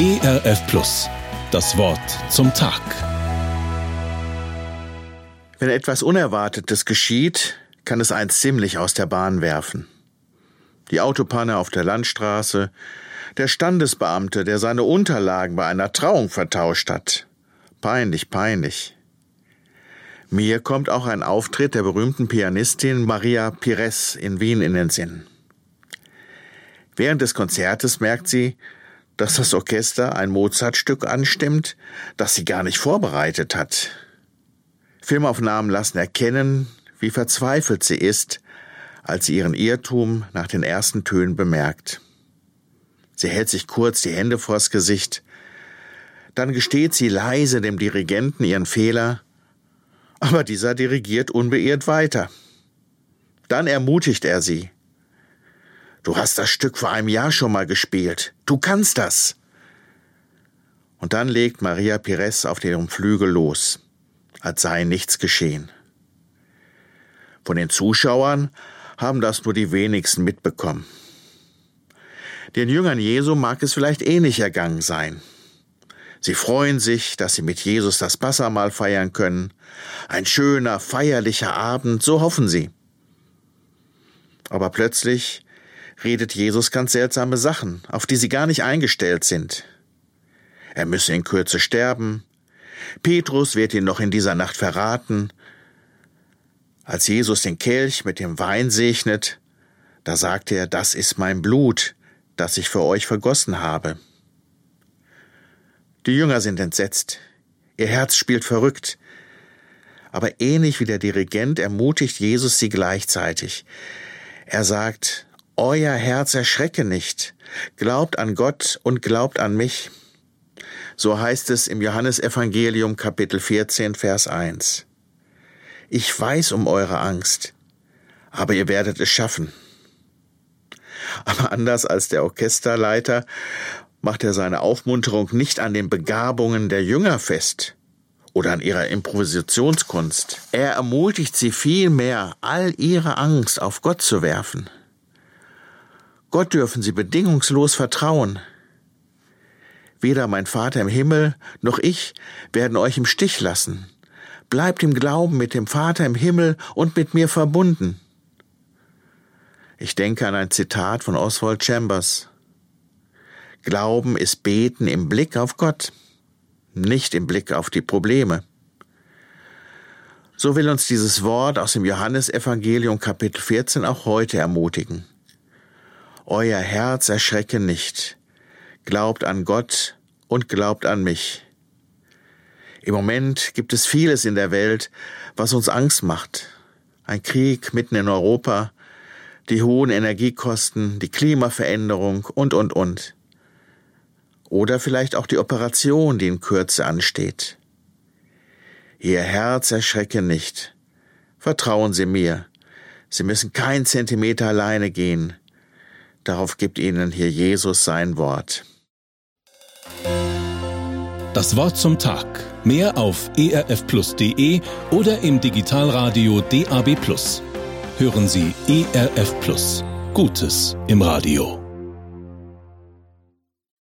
ERF Plus. Das Wort zum Tag. Wenn etwas Unerwartetes geschieht, kann es einen ziemlich aus der Bahn werfen. Die Autopanne auf der Landstraße, der Standesbeamte, der seine Unterlagen bei einer Trauung vertauscht hat. Peinlich, peinlich. Mir kommt auch ein Auftritt der berühmten Pianistin Maria Pires in Wien in den Sinn. Während des Konzertes merkt sie, dass das Orchester ein Mozartstück anstimmt, das sie gar nicht vorbereitet hat. Filmaufnahmen lassen erkennen, wie verzweifelt sie ist, als sie ihren Irrtum nach den ersten Tönen bemerkt. Sie hält sich kurz die Hände vors Gesicht, dann gesteht sie leise dem Dirigenten ihren Fehler, aber dieser dirigiert unbeirrt weiter. Dann ermutigt er sie. Du hast das Stück vor einem Jahr schon mal gespielt. Du kannst das. Und dann legt Maria Pires auf ihrem Flügel los, als sei nichts geschehen. Von den Zuschauern haben das nur die wenigsten mitbekommen. Den Jüngern Jesu mag es vielleicht ähnlich ergangen sein. Sie freuen sich, dass sie mit Jesus das Passamal feiern können. Ein schöner, feierlicher Abend, so hoffen sie. Aber plötzlich redet Jesus ganz seltsame Sachen, auf die sie gar nicht eingestellt sind. Er müsse in Kürze sterben. Petrus wird ihn noch in dieser Nacht verraten. Als Jesus den Kelch mit dem Wein segnet, da sagt er, das ist mein Blut, das ich für euch vergossen habe. Die Jünger sind entsetzt. Ihr Herz spielt verrückt. Aber ähnlich wie der Dirigent ermutigt Jesus sie gleichzeitig. Er sagt, euer Herz erschrecke nicht. Glaubt an Gott und glaubt an mich. So heißt es im Johannesevangelium Kapitel 14, Vers 1. Ich weiß um eure Angst, aber ihr werdet es schaffen. Aber anders als der Orchesterleiter macht er seine Aufmunterung nicht an den Begabungen der Jünger fest oder an ihrer Improvisationskunst. Er ermutigt sie vielmehr, all ihre Angst auf Gott zu werfen. Gott dürfen sie bedingungslos vertrauen. Weder mein Vater im Himmel noch ich werden euch im Stich lassen. Bleibt im Glauben mit dem Vater im Himmel und mit mir verbunden. Ich denke an ein Zitat von Oswald Chambers. Glauben ist Beten im Blick auf Gott, nicht im Blick auf die Probleme. So will uns dieses Wort aus dem Johannesevangelium Kapitel 14 auch heute ermutigen. Euer Herz erschrecke nicht. Glaubt an Gott und glaubt an mich. Im Moment gibt es vieles in der Welt, was uns Angst macht. Ein Krieg mitten in Europa, die hohen Energiekosten, die Klimaveränderung und, und, und. Oder vielleicht auch die Operation, die in Kürze ansteht. Ihr Herz erschrecke nicht. Vertrauen Sie mir. Sie müssen kein Zentimeter alleine gehen. Darauf gibt Ihnen hier Jesus sein Wort. Das Wort zum Tag. Mehr auf erfplus.de oder im Digitalradio DAB+. Hören Sie ERF Plus. Gutes im Radio.